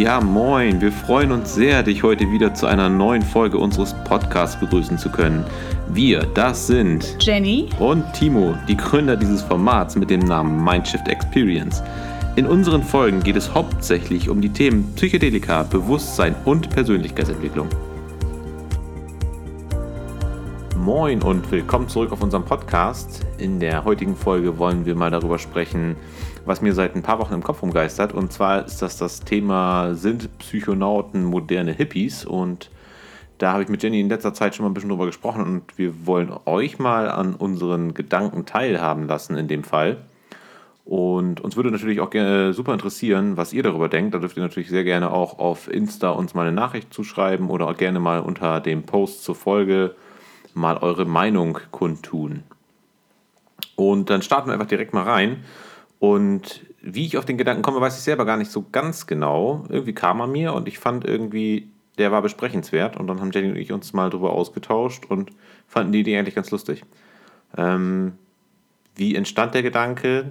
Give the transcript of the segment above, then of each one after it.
Ja, moin. Wir freuen uns sehr, dich heute wieder zu einer neuen Folge unseres Podcasts begrüßen zu können. Wir, das sind Jenny und Timo, die Gründer dieses Formats mit dem Namen Mindshift Experience. In unseren Folgen geht es hauptsächlich um die Themen Psychedelika, Bewusstsein und Persönlichkeitsentwicklung. Moin und willkommen zurück auf unserem Podcast. In der heutigen Folge wollen wir mal darüber sprechen, was mir seit ein paar Wochen im Kopf rumgeistert. Und zwar ist das das Thema, sind Psychonauten moderne Hippies? Und da habe ich mit Jenny in letzter Zeit schon mal ein bisschen drüber gesprochen und wir wollen euch mal an unseren Gedanken teilhaben lassen in dem Fall. Und uns würde natürlich auch gerne super interessieren, was ihr darüber denkt. Da dürft ihr natürlich sehr gerne auch auf Insta uns mal eine Nachricht zuschreiben oder auch gerne mal unter dem Post zur Folge mal eure Meinung kundtun. Und dann starten wir einfach direkt mal rein. Und wie ich auf den Gedanken komme, weiß ich selber gar nicht so ganz genau. Irgendwie kam er mir und ich fand irgendwie, der war besprechenswert. Und dann haben Jenny und ich uns mal drüber ausgetauscht und fanden die Idee eigentlich ganz lustig. Ähm, wie entstand der Gedanke?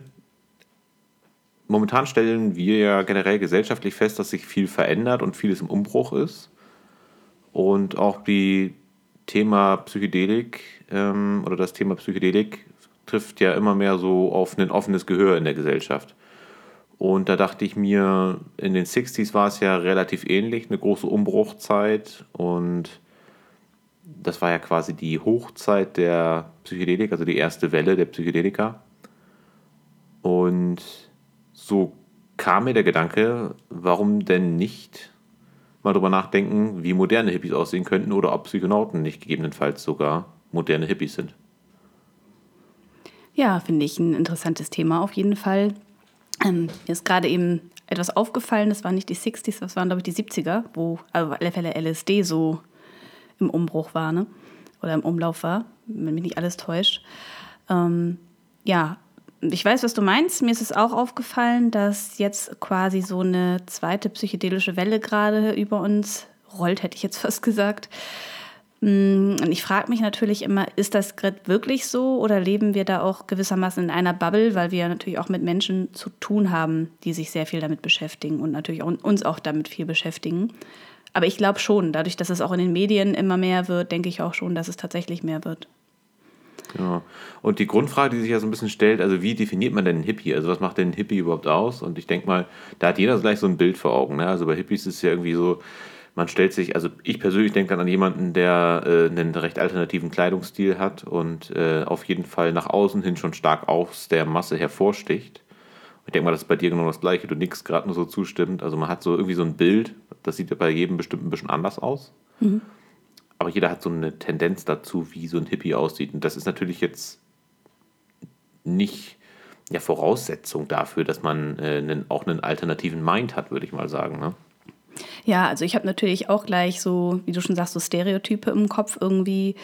Momentan stellen wir ja generell gesellschaftlich fest, dass sich viel verändert und vieles im Umbruch ist. Und auch die Thema Psychedelik ähm, oder das Thema Psychedelik trifft ja immer mehr so auf ein offenes Gehör in der Gesellschaft. Und da dachte ich mir, in den 60s war es ja relativ ähnlich, eine große Umbruchzeit und das war ja quasi die Hochzeit der Psychedelik, also die erste Welle der Psychedelika. Und so kam mir der Gedanke, warum denn nicht mal drüber nachdenken, wie moderne Hippies aussehen könnten oder ob Psychonauten nicht gegebenenfalls sogar moderne Hippies sind. Ja, finde ich ein interessantes Thema auf jeden Fall. Ähm, mir ist gerade eben etwas aufgefallen, das waren nicht die 60s, das waren, glaube ich, die 70er, wo also auf alle Fälle LSD so im Umbruch war, ne? Oder im Umlauf war, wenn mich nicht alles täuscht. Ähm, ja, ich weiß, was du meinst. Mir ist es auch aufgefallen, dass jetzt quasi so eine zweite psychedelische Welle gerade über uns rollt, hätte ich jetzt fast gesagt. Mm, und ich frage mich natürlich immer, ist das gerade wirklich so oder leben wir da auch gewissermaßen in einer Bubble, weil wir natürlich auch mit Menschen zu tun haben, die sich sehr viel damit beschäftigen und natürlich auch uns auch damit viel beschäftigen. Aber ich glaube schon, dadurch, dass es auch in den Medien immer mehr wird, denke ich auch schon, dass es tatsächlich mehr wird. Ja. Und die Grundfrage, die sich ja so ein bisschen stellt, also wie definiert man denn einen Hippie? Also was macht denn ein Hippie überhaupt aus? Und ich denke mal, da hat jeder gleich so ein Bild vor Augen. Ne? Also bei Hippies ist es ja irgendwie so, man stellt sich, also ich persönlich denke dann an jemanden, der äh, einen recht alternativen Kleidungsstil hat und äh, auf jeden Fall nach außen hin schon stark aus der Masse hervorsticht. Ich denke mal, das ist bei dir genau das Gleiche. Du nix gerade nur so zustimmt. Also man hat so irgendwie so ein Bild, das sieht ja bei jedem bestimmt ein bisschen anders aus. Mhm aber jeder hat so eine Tendenz dazu, wie so ein Hippie aussieht. Und das ist natürlich jetzt nicht ja, Voraussetzung dafür, dass man äh, einen, auch einen alternativen Mind hat, würde ich mal sagen. Ne? Ja, also ich habe natürlich auch gleich so, wie du schon sagst, so Stereotype im Kopf irgendwie.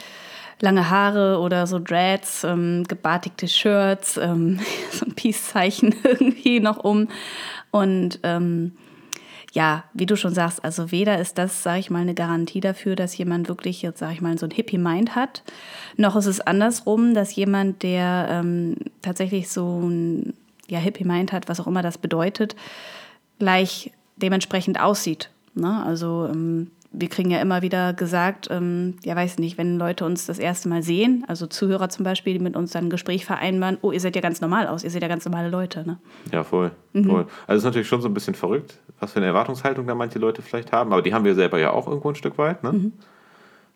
Lange Haare oder so Dreads, ähm, gebartigte Shirts, ähm, so ein Peace-Zeichen irgendwie noch um. Und ähm, ja, wie du schon sagst, also weder ist das, sage ich mal, eine Garantie dafür, dass jemand wirklich jetzt, sage ich mal, so ein Hippie-Mind hat, noch ist es andersrum, dass jemand, der ähm, tatsächlich so ein ja, Hippie-Mind hat, was auch immer das bedeutet, gleich dementsprechend aussieht. Ne? Also ähm, wir kriegen ja immer wieder gesagt, ähm, ja, weiß nicht, wenn Leute uns das erste Mal sehen, also Zuhörer zum Beispiel, die mit uns dann ein Gespräch vereinbaren, oh, ihr seid ja ganz normal aus, ihr seid ja ganz normale Leute. Ne? Ja, voll, mhm. voll. Also es ist natürlich schon so ein bisschen verrückt, was für eine Erwartungshaltung da manche Leute vielleicht haben, aber die haben wir selber ja auch irgendwo ein Stück weit. Ne? Mhm.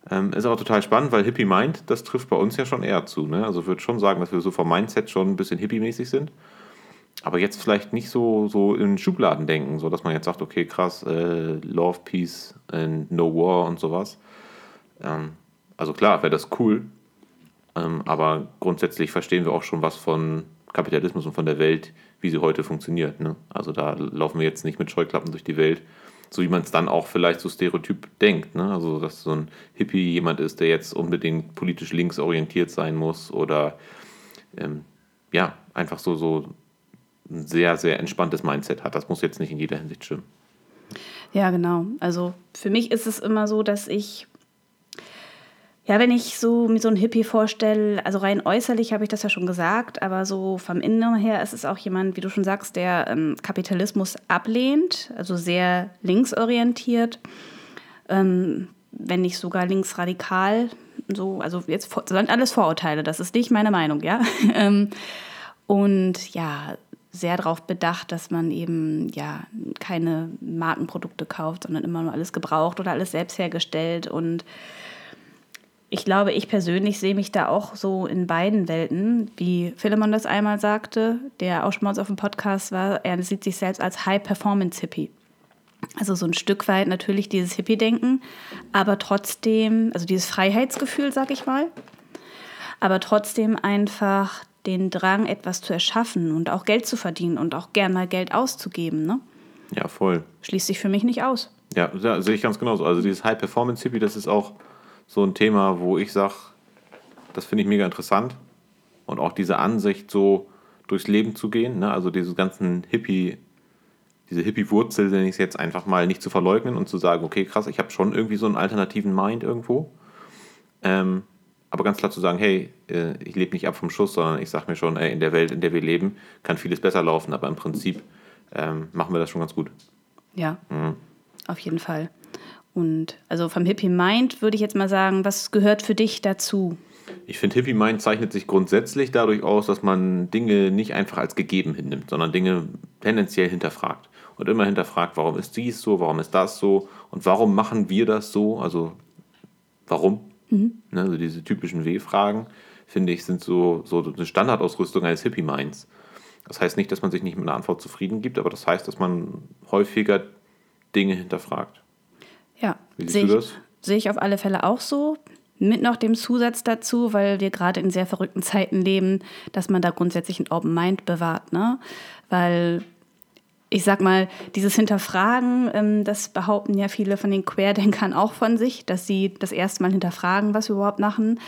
Ähm, ist auch total spannend, weil Hippie Mind, das trifft bei uns ja schon eher zu. Ne? Also ich würde schon sagen, dass wir so vom Mindset schon ein bisschen hippie-mäßig sind aber jetzt vielleicht nicht so, so in Schubladen denken, so dass man jetzt sagt, okay, krass, äh, Love, Peace and No War und sowas. Ähm, also klar, wäre das cool, ähm, aber grundsätzlich verstehen wir auch schon was von Kapitalismus und von der Welt, wie sie heute funktioniert. Ne? Also da laufen wir jetzt nicht mit Scheuklappen durch die Welt, so wie man es dann auch vielleicht so stereotyp denkt. Ne? Also dass so ein Hippie jemand ist, der jetzt unbedingt politisch links orientiert sein muss oder ähm, ja, einfach so, so ein sehr, sehr entspanntes Mindset hat. Das muss jetzt nicht in jeder Hinsicht stimmen. Ja, genau. Also für mich ist es immer so, dass ich Ja, wenn ich so mir so einen Hippie vorstelle, also rein äußerlich habe ich das ja schon gesagt, aber so vom Inneren her ist es auch jemand, wie du schon sagst, der ähm, Kapitalismus ablehnt, also sehr linksorientiert, ähm, wenn nicht sogar linksradikal. So, also jetzt sind alles Vorurteile, das ist nicht meine Meinung, ja. Ähm, und ja, sehr darauf bedacht, dass man eben ja keine Markenprodukte kauft, sondern immer nur alles gebraucht oder alles selbst hergestellt und ich glaube, ich persönlich sehe mich da auch so in beiden Welten, wie Philemon das einmal sagte, der auch schon mal auf dem Podcast war. Er sieht sich selbst als High-Performance-Hippie. Also so ein Stück weit natürlich dieses Hippie-Denken, aber trotzdem, also dieses Freiheitsgefühl, sag ich mal, aber trotzdem einfach den Drang, etwas zu erschaffen und auch Geld zu verdienen und auch gern mal Geld auszugeben. Ne? Ja, voll. Schließt sich für mich nicht aus. Ja, ja sehe ich ganz genauso. Also dieses High-Performance-Hippie, das ist auch so ein Thema, wo ich sage, das finde ich mega interessant. Und auch diese Ansicht, so durchs Leben zu gehen, ne? also diese ganzen Hippie, diese Hippie-Wurzel, nenne ich es jetzt einfach mal, nicht zu verleugnen und zu sagen, okay, krass, ich habe schon irgendwie so einen alternativen Mind irgendwo. Ähm, aber ganz klar zu sagen, hey, äh, ich lebe nicht ab vom Schuss, sondern ich sage mir schon, ey, in der Welt, in der wir leben, kann vieles besser laufen, aber im Prinzip ähm, machen wir das schon ganz gut. Ja, mhm. auf jeden Fall. Und also vom Hippie Mind würde ich jetzt mal sagen, was gehört für dich dazu? Ich finde, Hippie Mind zeichnet sich grundsätzlich dadurch aus, dass man Dinge nicht einfach als gegeben hinnimmt, sondern Dinge tendenziell hinterfragt. Und immer hinterfragt, warum ist dies so, warum ist das so und warum machen wir das so? Also, warum? Mhm. Ne, also diese typischen W-Fragen, finde ich, sind so, so eine Standardausrüstung eines Hippie Minds. Das heißt nicht, dass man sich nicht mit einer Antwort zufrieden gibt, aber das heißt, dass man häufiger Dinge hinterfragt. Ja, sehe ich, seh ich auf alle Fälle auch so. Mit noch dem Zusatz dazu, weil wir gerade in sehr verrückten Zeiten leben, dass man da grundsätzlich ein Open Mind bewahrt. Ne? Weil ich sag mal, dieses Hinterfragen, ähm, das behaupten ja viele von den Querdenkern auch von sich, dass sie das erste Mal hinterfragen, was wir überhaupt machen.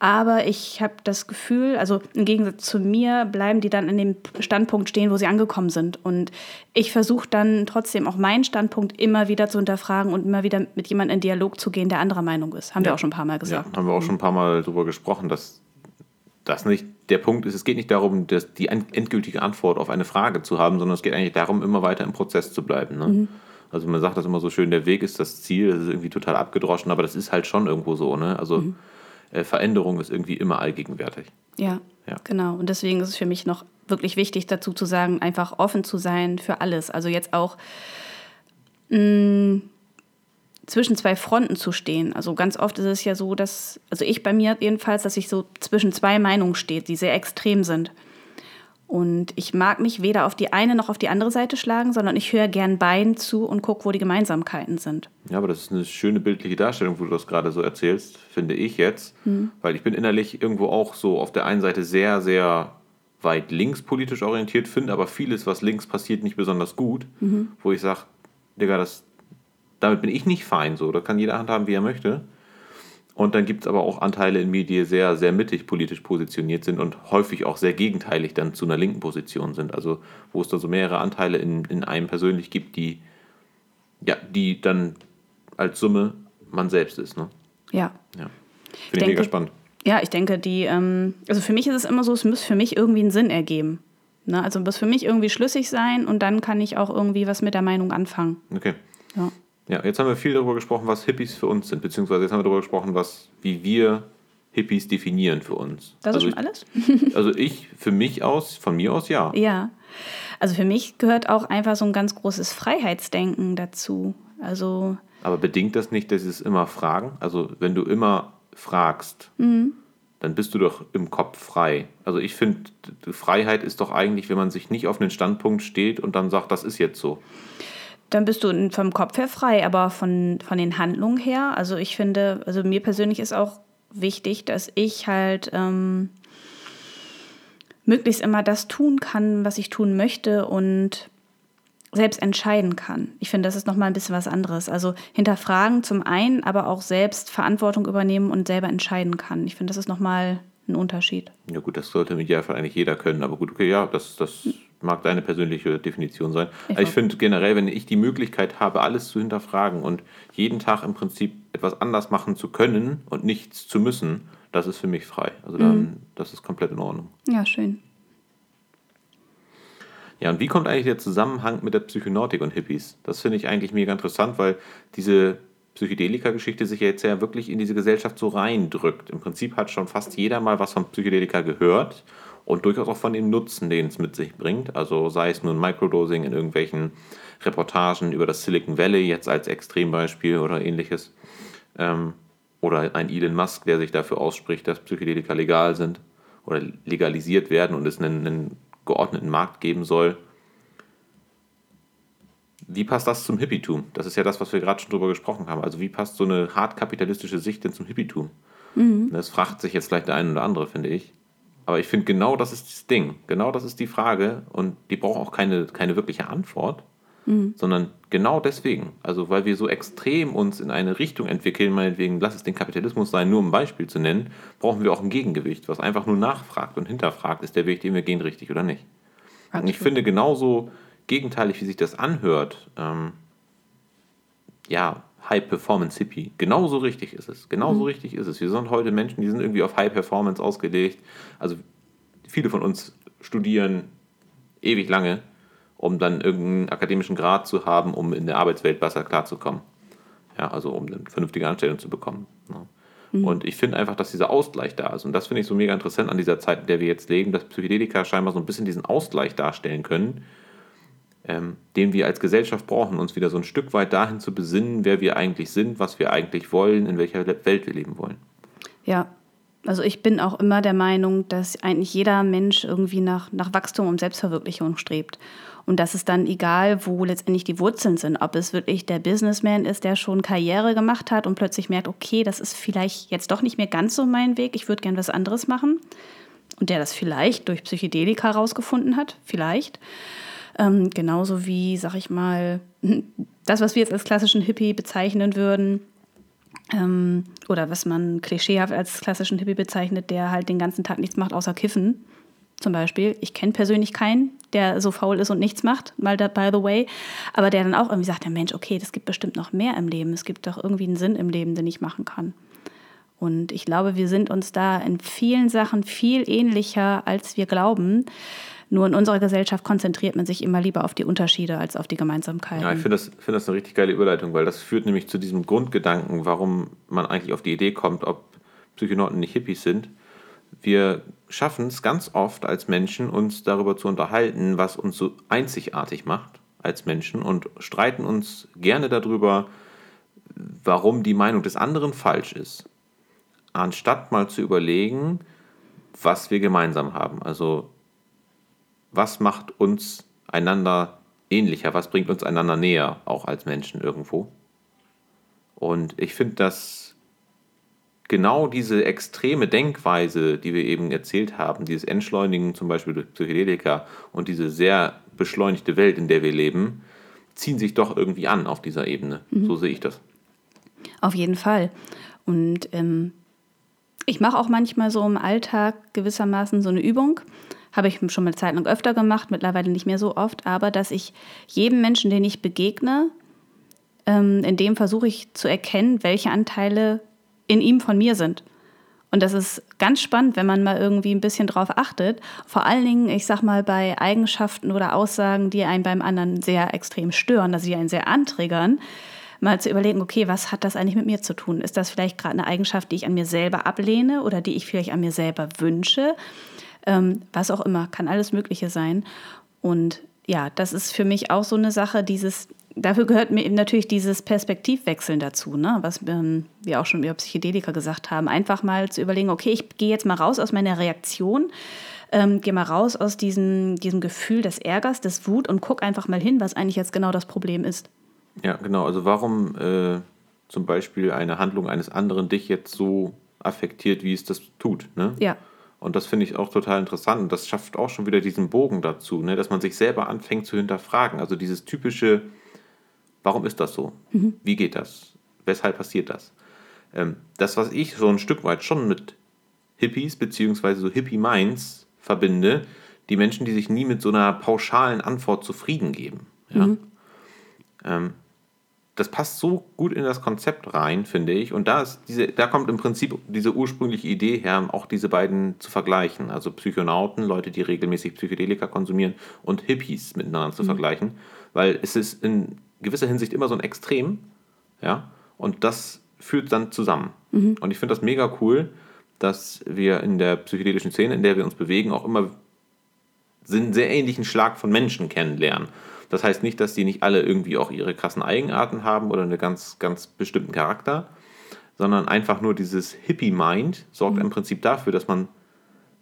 Aber ich habe das Gefühl, also im Gegensatz zu mir, bleiben die dann in dem Standpunkt stehen, wo sie angekommen sind. Und ich versuche dann trotzdem auch meinen Standpunkt immer wieder zu hinterfragen und immer wieder mit jemandem in Dialog zu gehen, der anderer Meinung ist. Haben ja. wir auch schon ein paar Mal gesagt. Ja, haben wir auch schon ein paar Mal darüber gesprochen, dass das nicht der Punkt ist, es geht nicht darum, dass die endgültige Antwort auf eine Frage zu haben, sondern es geht eigentlich darum, immer weiter im Prozess zu bleiben. Ne? Mhm. Also man sagt das immer so schön, der Weg ist das Ziel, das ist irgendwie total abgedroschen, aber das ist halt schon irgendwo so. Ne? Also mhm. äh, Veränderung ist irgendwie immer allgegenwärtig. Ja, ja, genau. Und deswegen ist es für mich noch wirklich wichtig, dazu zu sagen, einfach offen zu sein für alles. Also jetzt auch mh, mm, zwischen zwei Fronten zu stehen. Also ganz oft ist es ja so, dass, also ich bei mir jedenfalls, dass ich so zwischen zwei Meinungen stehe, die sehr extrem sind. Und ich mag mich weder auf die eine noch auf die andere Seite schlagen, sondern ich höre gern beiden zu und gucke, wo die Gemeinsamkeiten sind. Ja, aber das ist eine schöne bildliche Darstellung, wo du das gerade so erzählst, finde ich jetzt. Mhm. Weil ich bin innerlich irgendwo auch so auf der einen Seite sehr, sehr weit linkspolitisch orientiert, finde aber vieles, was links passiert, nicht besonders gut. Mhm. Wo ich sage, Digga, das, damit bin ich nicht fein so. Da kann jeder handhaben, wie er möchte. Und dann gibt es aber auch Anteile in mir, die sehr, sehr mittig politisch positioniert sind und häufig auch sehr gegenteilig dann zu einer linken Position sind. Also wo es da so mehrere Anteile in, in einem persönlich gibt, die, ja, die dann als Summe man selbst ist. Ne? Ja. ja. Finde ich, mega spannend. Ja, ich denke, die, ähm, also für mich ist es immer so, es muss für mich irgendwie einen Sinn ergeben. Ne? Also muss für mich irgendwie schlüssig sein und dann kann ich auch irgendwie was mit der Meinung anfangen. Okay. Ja. Ja, jetzt haben wir viel darüber gesprochen, was Hippies für uns sind, beziehungsweise jetzt haben wir darüber gesprochen, was, wie wir Hippies definieren für uns. Das also ist schon alles? also ich, für mich aus, von mir aus ja. Ja. Also für mich gehört auch einfach so ein ganz großes Freiheitsdenken dazu. Also. Aber bedingt das nicht, dass es immer fragen? Also wenn du immer fragst, mhm. dann bist du doch im Kopf frei. Also ich finde, Freiheit ist doch eigentlich, wenn man sich nicht auf einen Standpunkt steht und dann sagt, das ist jetzt so dann bist du vom Kopf her frei, aber von, von den Handlungen her, also ich finde, also mir persönlich ist auch wichtig, dass ich halt ähm, möglichst immer das tun kann, was ich tun möchte und selbst entscheiden kann. Ich finde, das ist nochmal ein bisschen was anderes. Also hinterfragen zum einen, aber auch selbst Verantwortung übernehmen und selber entscheiden kann. Ich finde, das ist nochmal ein Unterschied. Ja gut, das sollte im Idealfall eigentlich jeder können, aber gut, okay, ja, das, das mag deine persönliche Definition sein. Ich, ich finde generell, wenn ich die Möglichkeit habe, alles zu hinterfragen und jeden Tag im Prinzip etwas anders machen zu können und nichts zu müssen, das ist für mich frei. Also dann, mhm. das ist komplett in Ordnung. Ja, schön. Ja, und wie kommt eigentlich der Zusammenhang mit der Psychonautik und Hippies? Das finde ich eigentlich mega interessant, weil diese Psychedelika-Geschichte sich jetzt ja wirklich in diese Gesellschaft so reindrückt. Im Prinzip hat schon fast jeder mal was von Psychedelika gehört und durchaus auch von dem Nutzen, den es mit sich bringt. Also sei es nun Microdosing in irgendwelchen Reportagen über das Silicon Valley, jetzt als Extrembeispiel oder ähnliches. Ähm, oder ein Elon Musk, der sich dafür ausspricht, dass Psychedelika legal sind oder legalisiert werden und es einen, einen geordneten Markt geben soll. Wie passt das zum Hippietum? Das ist ja das, was wir gerade schon drüber gesprochen haben. Also wie passt so eine hart kapitalistische Sicht denn zum Hippietum? Mhm. Das fragt sich jetzt vielleicht der eine oder andere, finde ich. Aber ich finde, genau das ist das Ding. Genau das ist die Frage und die braucht auch keine, keine wirkliche Antwort, mhm. sondern genau deswegen. Also, weil wir so extrem uns in eine Richtung entwickeln, meinetwegen, lass es den Kapitalismus sein, nur um ein Beispiel zu nennen, brauchen wir auch ein Gegengewicht, was einfach nur nachfragt und hinterfragt, ist der Weg, den wir gehen, richtig oder nicht. Und ich finde, genauso gegenteilig, wie sich das anhört, ähm, ja, High-Performance-Hippie. Genauso richtig ist es. Genauso mhm. richtig ist es. Wir sind heute Menschen, die sind irgendwie auf High-Performance ausgelegt. Also viele von uns studieren ewig lange, um dann irgendeinen akademischen Grad zu haben, um in der Arbeitswelt besser klarzukommen. Ja, also um eine vernünftige Anstellung zu bekommen. Ne? Mhm. Und ich finde einfach, dass dieser Ausgleich da ist. Und das finde ich so mega interessant an dieser Zeit, in der wir jetzt leben, dass Psychedelika scheinbar so ein bisschen diesen Ausgleich darstellen können, ähm, den wir als Gesellschaft brauchen, uns wieder so ein Stück weit dahin zu besinnen, wer wir eigentlich sind, was wir eigentlich wollen, in welcher Welt wir leben wollen. Ja, also ich bin auch immer der Meinung, dass eigentlich jeder Mensch irgendwie nach, nach Wachstum und Selbstverwirklichung strebt. Und dass es dann egal, wo letztendlich die Wurzeln sind, ob es wirklich der Businessman ist, der schon Karriere gemacht hat und plötzlich merkt, okay, das ist vielleicht jetzt doch nicht mehr ganz so mein Weg, ich würde gern was anderes machen. Und der das vielleicht durch Psychedelika herausgefunden hat, vielleicht. Ähm, genauso wie, sag ich mal, das, was wir jetzt als klassischen Hippie bezeichnen würden, ähm, oder was man klischeehaft als klassischen Hippie bezeichnet, der halt den ganzen Tag nichts macht außer kiffen. Zum Beispiel. Ich kenne persönlich keinen, der so faul ist und nichts macht, mal da, by the way. Aber der dann auch irgendwie sagt, der Mensch, okay, das gibt bestimmt noch mehr im Leben. Es gibt doch irgendwie einen Sinn im Leben, den ich machen kann. Und ich glaube, wir sind uns da in vielen Sachen viel ähnlicher, als wir glauben. Nur in unserer Gesellschaft konzentriert man sich immer lieber auf die Unterschiede als auf die Gemeinsamkeiten. Ja, ich finde das, find das eine richtig geile Überleitung, weil das führt nämlich zu diesem Grundgedanken, warum man eigentlich auf die Idee kommt, ob Psychonauten nicht Hippies sind. Wir schaffen es ganz oft als Menschen, uns darüber zu unterhalten, was uns so einzigartig macht als Menschen und streiten uns gerne darüber, warum die Meinung des anderen falsch ist, anstatt mal zu überlegen, was wir gemeinsam haben. Also was macht uns einander ähnlicher, was bringt uns einander näher, auch als Menschen irgendwo. Und ich finde, dass genau diese extreme Denkweise, die wir eben erzählt haben, dieses Entschleunigen zum Beispiel durch Psychedelika und diese sehr beschleunigte Welt, in der wir leben, ziehen sich doch irgendwie an auf dieser Ebene. Mhm. So sehe ich das. Auf jeden Fall. Und ähm, ich mache auch manchmal so im Alltag gewissermaßen so eine Übung habe ich schon eine Zeit lang öfter gemacht, mittlerweile nicht mehr so oft, aber dass ich jedem Menschen, den ich begegne, ähm, in dem versuche ich zu erkennen, welche Anteile in ihm von mir sind. Und das ist ganz spannend, wenn man mal irgendwie ein bisschen drauf achtet. Vor allen Dingen, ich sag mal, bei Eigenschaften oder Aussagen, die einen beim anderen sehr extrem stören, also die einen sehr anträgern, mal zu überlegen, okay, was hat das eigentlich mit mir zu tun? Ist das vielleicht gerade eine Eigenschaft, die ich an mir selber ablehne oder die ich vielleicht an mir selber wünsche? Ähm, was auch immer, kann alles Mögliche sein. Und ja, das ist für mich auch so eine Sache, dieses, dafür gehört mir eben natürlich dieses Perspektivwechseln dazu, ne? was ähm, wir auch schon über Psychedelika gesagt haben. Einfach mal zu überlegen, okay, ich gehe jetzt mal raus aus meiner Reaktion, ähm, gehe mal raus aus diesem, diesem Gefühl des Ärgers, des Wut und guck einfach mal hin, was eigentlich jetzt genau das Problem ist. Ja, genau. Also warum äh, zum Beispiel eine Handlung eines anderen dich jetzt so affektiert, wie es das tut. Ne? Ja. Und das finde ich auch total interessant. Und das schafft auch schon wieder diesen Bogen dazu, ne? dass man sich selber anfängt zu hinterfragen. Also dieses typische, warum ist das so? Mhm. Wie geht das? Weshalb passiert das? Ähm, das, was ich so ein Stück weit schon mit Hippies beziehungsweise so Hippie-Minds verbinde, die Menschen, die sich nie mit so einer pauschalen Antwort zufrieden geben. Ja? Mhm. Ähm, das passt so gut in das Konzept rein, finde ich. Und da, ist diese, da kommt im Prinzip diese ursprüngliche Idee her, auch diese beiden zu vergleichen. Also Psychonauten, Leute, die regelmäßig Psychedelika konsumieren, und Hippies miteinander zu mhm. vergleichen. Weil es ist in gewisser Hinsicht immer so ein Extrem. Ja? Und das führt dann zusammen. Mhm. Und ich finde das mega cool, dass wir in der psychedelischen Szene, in der wir uns bewegen, auch immer einen sehr ähnlichen Schlag von Menschen kennenlernen. Das heißt nicht, dass die nicht alle irgendwie auch ihre krassen Eigenarten haben oder einen ganz, ganz bestimmten Charakter, sondern einfach nur dieses Hippie-Mind sorgt mhm. im Prinzip dafür, dass man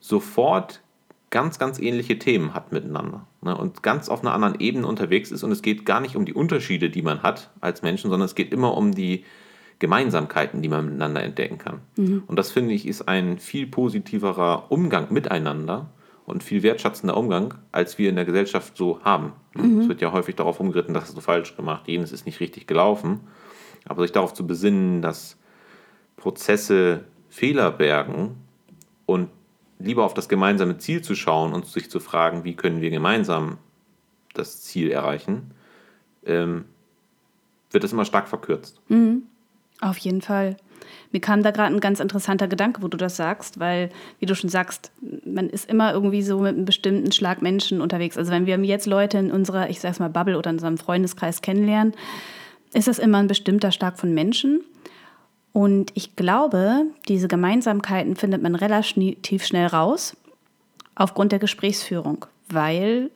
sofort ganz, ganz ähnliche Themen hat miteinander ne? und ganz auf einer anderen Ebene unterwegs ist. Und es geht gar nicht um die Unterschiede, die man hat als Menschen, sondern es geht immer um die Gemeinsamkeiten, die man miteinander entdecken kann. Mhm. Und das finde ich ist ein viel positiverer Umgang miteinander, und viel wertschätzender Umgang, als wir in der Gesellschaft so haben. Mhm. Es wird ja häufig darauf umgeritten, das hast du falsch gemacht, jenes ist nicht richtig gelaufen. Aber sich darauf zu besinnen, dass Prozesse Fehler bergen und lieber auf das gemeinsame Ziel zu schauen und sich zu fragen, wie können wir gemeinsam das Ziel erreichen, ähm, wird das immer stark verkürzt. Mhm. Auf jeden Fall. Mir kam da gerade ein ganz interessanter Gedanke, wo du das sagst, weil, wie du schon sagst, man ist immer irgendwie so mit einem bestimmten Schlag Menschen unterwegs. Also wenn wir jetzt Leute in unserer, ich sag's mal, Bubble oder in unserem Freundeskreis kennenlernen, ist das immer ein bestimmter Schlag von Menschen. Und ich glaube, diese Gemeinsamkeiten findet man relativ schnell raus aufgrund der Gesprächsführung, weil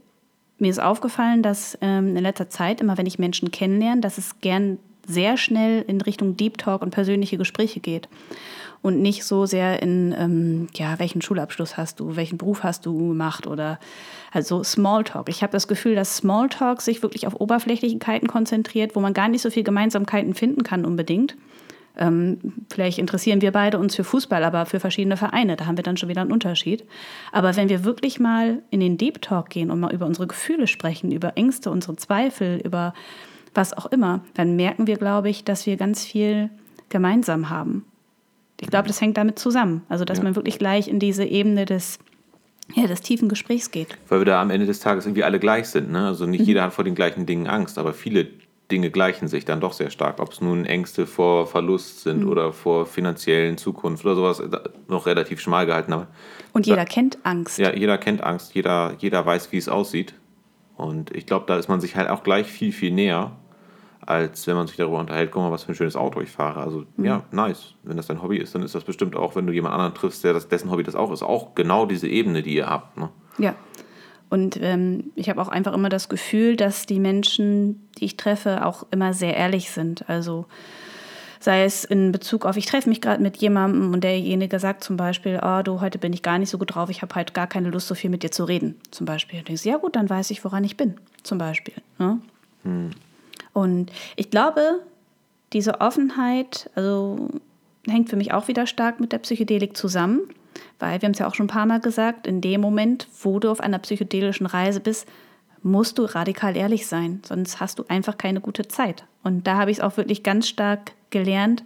mir ist aufgefallen, dass ähm, in letzter Zeit, immer wenn ich Menschen kennenlerne, dass es gern sehr schnell in Richtung Deep Talk und persönliche Gespräche geht und nicht so sehr in, ähm, ja, welchen Schulabschluss hast du, welchen Beruf hast du gemacht oder also Smalltalk. Ich habe das Gefühl, dass Smalltalk sich wirklich auf Oberflächlichkeiten konzentriert, wo man gar nicht so viel Gemeinsamkeiten finden kann unbedingt. Ähm, vielleicht interessieren wir beide uns für Fußball, aber für verschiedene Vereine, da haben wir dann schon wieder einen Unterschied. Aber wenn wir wirklich mal in den Deep Talk gehen und mal über unsere Gefühle sprechen, über Ängste, unsere Zweifel, über was auch immer, dann merken wir, glaube ich, dass wir ganz viel gemeinsam haben. Ich glaube, das hängt damit zusammen. Also, dass ja. man wirklich gleich in diese Ebene des, ja, des tiefen Gesprächs geht. Weil wir da am Ende des Tages irgendwie alle gleich sind. Ne? Also nicht mhm. jeder hat vor den gleichen Dingen Angst, aber viele Dinge gleichen sich dann doch sehr stark. Ob es nun Ängste vor Verlust sind mhm. oder vor finanziellen Zukunft oder sowas, noch relativ schmal gehalten. Aber Und jeder da, kennt Angst. Ja, jeder kennt Angst. Jeder, jeder weiß, wie es aussieht. Und ich glaube, da ist man sich halt auch gleich viel, viel näher als wenn man sich darüber unterhält, guck mal, was für ein schönes Auto ich fahre. Also mhm. ja, nice. Wenn das dein Hobby ist, dann ist das bestimmt auch, wenn du jemand anderen triffst, der das, dessen Hobby das auch ist, auch genau diese Ebene, die ihr habt. Ne? Ja. Und ähm, ich habe auch einfach immer das Gefühl, dass die Menschen, die ich treffe, auch immer sehr ehrlich sind. Also sei es in Bezug auf, ich treffe mich gerade mit jemandem und derjenige sagt zum Beispiel, oh, du, heute bin ich gar nicht so gut drauf, ich habe halt gar keine Lust, so viel mit dir zu reden, zum Beispiel. Und denkst, ja gut, dann weiß ich, woran ich bin, zum Beispiel. Ne? Hm. Und ich glaube, diese Offenheit, also hängt für mich auch wieder stark mit der Psychedelik zusammen, weil wir haben es ja auch schon ein paar Mal gesagt, in dem Moment, wo du auf einer psychedelischen Reise bist, musst du radikal ehrlich sein, sonst hast du einfach keine gute Zeit. Und da habe ich es auch wirklich ganz stark gelernt,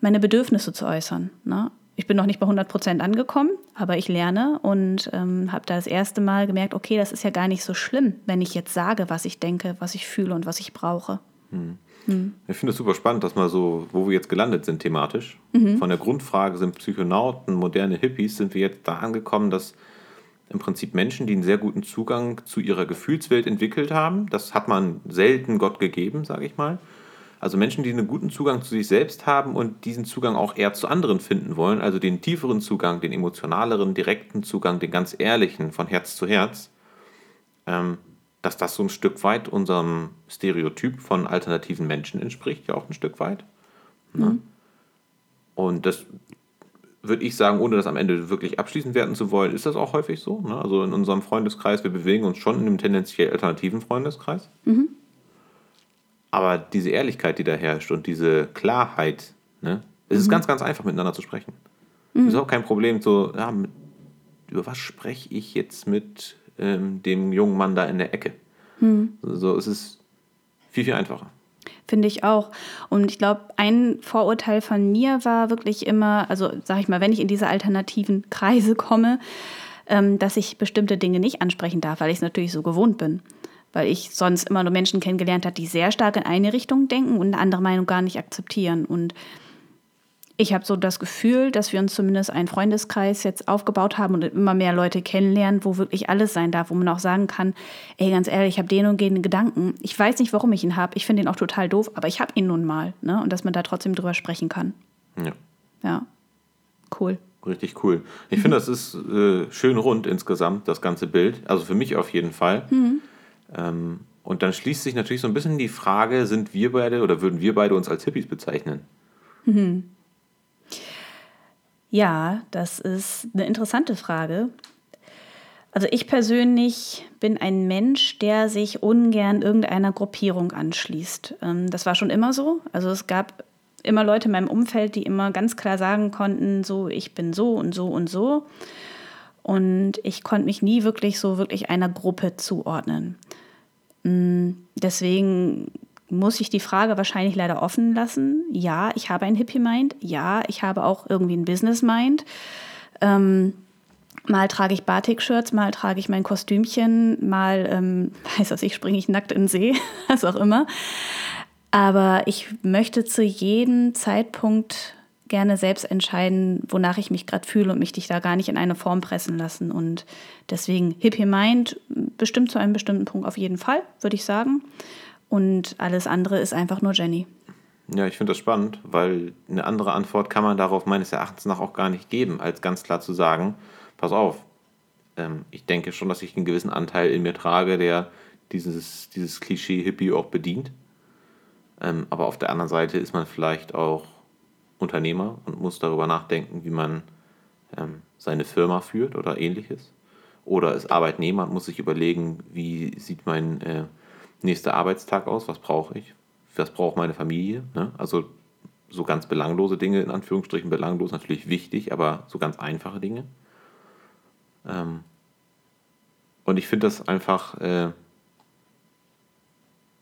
meine Bedürfnisse zu äußern. Ne? Ich bin noch nicht bei 100 Prozent angekommen, aber ich lerne und ähm, habe da das erste Mal gemerkt, okay, das ist ja gar nicht so schlimm, wenn ich jetzt sage, was ich denke, was ich fühle und was ich brauche. Hm. Hm. Ich finde es super spannend, dass mal so, wo wir jetzt gelandet sind thematisch. Mhm. Von der Grundfrage sind Psychonauten, moderne Hippies, sind wir jetzt da angekommen, dass im Prinzip Menschen, die einen sehr guten Zugang zu ihrer Gefühlswelt entwickelt haben, das hat man selten Gott gegeben, sage ich mal, also Menschen, die einen guten Zugang zu sich selbst haben und diesen Zugang auch eher zu anderen finden wollen, also den tieferen Zugang, den emotionaleren, direkten Zugang, den ganz ehrlichen von Herz zu Herz, ähm, dass das so ein Stück weit unserem Stereotyp von alternativen Menschen entspricht, ja auch ein Stück weit. Ne? Mhm. Und das würde ich sagen, ohne das am Ende wirklich abschließend werden zu wollen, ist das auch häufig so. Ne? Also in unserem Freundeskreis, wir bewegen uns schon in einem tendenziell alternativen Freundeskreis. Mhm. Aber diese Ehrlichkeit, die da herrscht und diese Klarheit, ne, es mhm. ist ganz, ganz einfach miteinander zu sprechen. Mhm. Es ist auch kein Problem, so, ja, mit, über was spreche ich jetzt mit ähm, dem jungen Mann da in der Ecke? Mhm. So, es ist viel, viel einfacher. Finde ich auch. Und ich glaube, ein Vorurteil von mir war wirklich immer, also sag ich mal, wenn ich in diese alternativen Kreise komme, ähm, dass ich bestimmte Dinge nicht ansprechen darf, weil ich es natürlich so gewohnt bin. Weil ich sonst immer nur Menschen kennengelernt habe, die sehr stark in eine Richtung denken und eine andere Meinung gar nicht akzeptieren. Und ich habe so das Gefühl, dass wir uns zumindest einen Freundeskreis jetzt aufgebaut haben und immer mehr Leute kennenlernen, wo wirklich alles sein darf, wo man auch sagen kann, ey, ganz ehrlich, ich habe den und den Gedanken. Ich weiß nicht, warum ich ihn habe. Ich finde ihn auch total doof, aber ich habe ihn nun mal. Ne? Und dass man da trotzdem drüber sprechen kann. Ja. Ja. Cool. Richtig cool. Ich mhm. finde, das ist äh, schön rund insgesamt, das ganze Bild. Also für mich auf jeden Fall. Mhm. Ähm, und dann schließt sich natürlich so ein bisschen die Frage, sind wir beide oder würden wir beide uns als Hippies bezeichnen? Mhm. Ja, das ist eine interessante Frage. Also ich persönlich bin ein Mensch, der sich ungern irgendeiner Gruppierung anschließt. Ähm, das war schon immer so. Also es gab immer Leute in meinem Umfeld, die immer ganz klar sagen konnten, so ich bin so und so und so. Und ich konnte mich nie wirklich so wirklich einer Gruppe zuordnen. Mm, deswegen muss ich die Frage wahrscheinlich leider offen lassen. Ja, ich habe ein Hippie-Mind. Ja, ich habe auch irgendwie ein Business-Mind. Ähm, mal trage ich Batik-Shirts, mal trage ich mein Kostümchen, mal, ähm, weiß was ich, springe ich nackt in den See, was auch immer. Aber ich möchte zu jedem Zeitpunkt gerne selbst entscheiden, wonach ich mich gerade fühle und mich dich da gar nicht in eine Form pressen lassen. Und deswegen Hippie Mind bestimmt zu einem bestimmten Punkt auf jeden Fall, würde ich sagen. Und alles andere ist einfach nur Jenny. Ja, ich finde das spannend, weil eine andere Antwort kann man darauf meines Erachtens nach auch gar nicht geben, als ganz klar zu sagen, pass auf, ähm, ich denke schon, dass ich einen gewissen Anteil in mir trage, der dieses, dieses Klischee Hippie auch bedient. Ähm, aber auf der anderen Seite ist man vielleicht auch Unternehmer und muss darüber nachdenken, wie man ähm, seine Firma führt oder ähnliches. Oder ist Arbeitnehmer und muss sich überlegen, wie sieht mein äh, nächster Arbeitstag aus, was brauche ich, was braucht meine Familie. Ne? Also so ganz belanglose Dinge, in Anführungsstrichen belanglos, natürlich wichtig, aber so ganz einfache Dinge. Ähm und ich finde das einfach äh,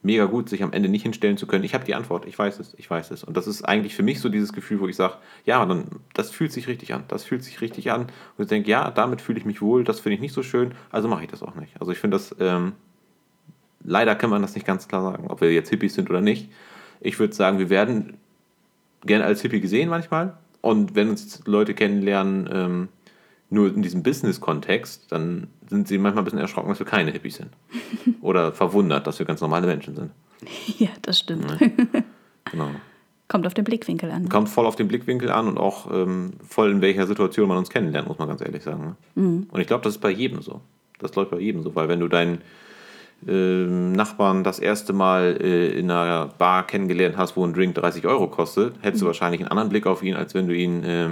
mega gut, sich am Ende nicht hinstellen zu können. Ich habe die Antwort, ich weiß es, ich weiß es. Und das ist eigentlich für mich so dieses Gefühl, wo ich sage, ja, dann, das fühlt sich richtig an, das fühlt sich richtig an. Und ich denke, ja, damit fühle ich mich wohl, das finde ich nicht so schön, also mache ich das auch nicht. Also ich finde das ähm, leider kann man das nicht ganz klar sagen, ob wir jetzt Hippies sind oder nicht. Ich würde sagen, wir werden gerne als Hippie gesehen manchmal. Und wenn uns Leute kennenlernen, ähm, nur in diesem Business-Kontext, dann sind sie manchmal ein bisschen erschrocken, dass wir keine Hippies sind. Oder verwundert, dass wir ganz normale Menschen sind. Ja, das stimmt. Ja. Genau. Kommt auf den Blickwinkel an. Kommt voll auf den Blickwinkel an und auch ähm, voll in welcher Situation man uns kennenlernt, muss man ganz ehrlich sagen. Ne? Mhm. Und ich glaube, das ist bei jedem so. Das läuft bei jedem so, weil wenn du deinen äh, Nachbarn das erste Mal äh, in einer Bar kennengelernt hast, wo ein Drink 30 Euro kostet, hättest mhm. du wahrscheinlich einen anderen Blick auf ihn, als wenn du ihn äh,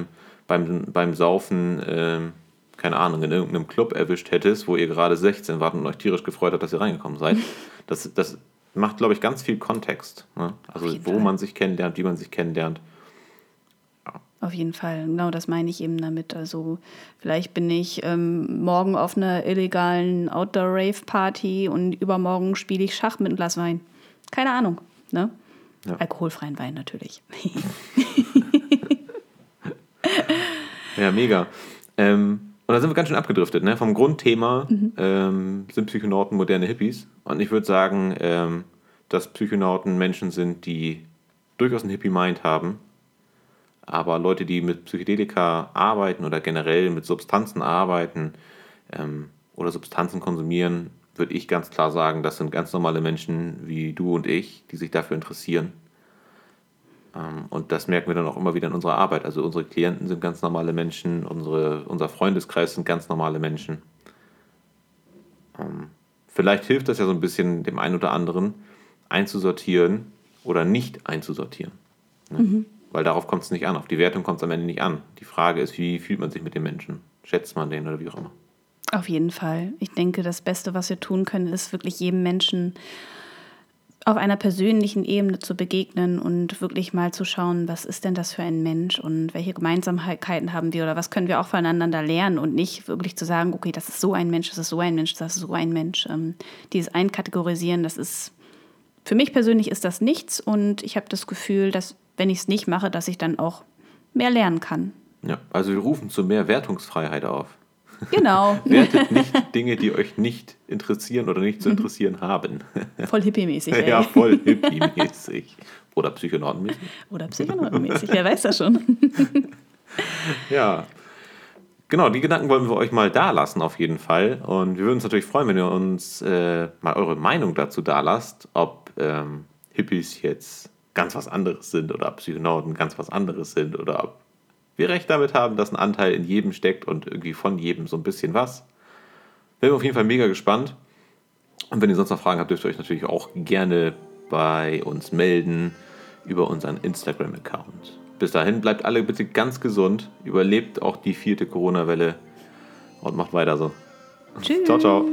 beim, beim Saufen, ähm, keine Ahnung, in irgendeinem Club erwischt hättest, wo ihr gerade 16 wart und euch tierisch gefreut hat, dass ihr reingekommen seid. Das, das macht, glaube ich, ganz viel Kontext. Ne? Also, wo Fall. man sich kennenlernt, wie man sich kennenlernt. Auf jeden Fall, genau das meine ich eben damit. Also vielleicht bin ich ähm, morgen auf einer illegalen Outdoor-Rave-Party und übermorgen spiele ich Schach mit einem Glas Wein. Keine Ahnung. Ne? Ja. Alkoholfreien Wein natürlich. ja, mega. Ähm, und da sind wir ganz schön abgedriftet. Ne? Vom Grundthema mhm. ähm, sind Psychonauten moderne Hippies. Und ich würde sagen, ähm, dass Psychonauten Menschen sind, die durchaus einen Hippie-Mind haben aber Leute, die mit Psychedelika arbeiten oder generell mit Substanzen arbeiten ähm, oder Substanzen konsumieren, würde ich ganz klar sagen, das sind ganz normale Menschen wie du und ich, die sich dafür interessieren. Ähm, und das merken wir dann auch immer wieder in unserer Arbeit. Also unsere Klienten sind ganz normale Menschen, unsere, unser Freundeskreis sind ganz normale Menschen. Ähm, vielleicht hilft das ja so ein bisschen dem einen oder anderen einzusortieren oder nicht einzusortieren. Ne? Mhm. Weil darauf kommt es nicht an. Auf die Wertung kommt es am Ende nicht an. Die Frage ist, wie fühlt man sich mit dem Menschen? Schätzt man den oder wie auch immer? Auf jeden Fall. Ich denke, das Beste, was wir tun können, ist wirklich jedem Menschen auf einer persönlichen Ebene zu begegnen und wirklich mal zu schauen, was ist denn das für ein Mensch und welche Gemeinsamkeiten haben wir oder was können wir auch voneinander lernen und nicht wirklich zu sagen, okay, das ist so ein Mensch, das ist so ein Mensch, das ist so ein Mensch. Ähm, dieses Einkategorisieren, das ist, für mich persönlich ist das nichts und ich habe das Gefühl, dass wenn ich es nicht mache, dass ich dann auch mehr lernen kann. Ja, also wir rufen zu mehr Wertungsfreiheit auf. Genau. Wertet nicht Dinge, die euch nicht interessieren oder nicht zu interessieren haben. Voll hippie-mäßig. ey. ja, voll hippie-mäßig. Oder psychonautenmäßig. Oder Psychonautenmäßig, wer weiß das schon. Ja. Genau, die Gedanken wollen wir euch mal da lassen, auf jeden Fall. Und wir würden uns natürlich freuen, wenn ihr uns äh, mal eure Meinung dazu da lasst, ob ähm, Hippies jetzt ganz was anderes sind oder ob Psychonauten ganz was anderes sind oder ob wir recht damit haben, dass ein Anteil in jedem steckt und irgendwie von jedem so ein bisschen was. Wir auf jeden Fall mega gespannt. Und wenn ihr sonst noch Fragen habt, dürft ihr euch natürlich auch gerne bei uns melden über unseren Instagram-Account. Bis dahin bleibt alle bitte ganz gesund, überlebt auch die vierte Corona-Welle und macht weiter so. Tschüss. Ciao, ciao.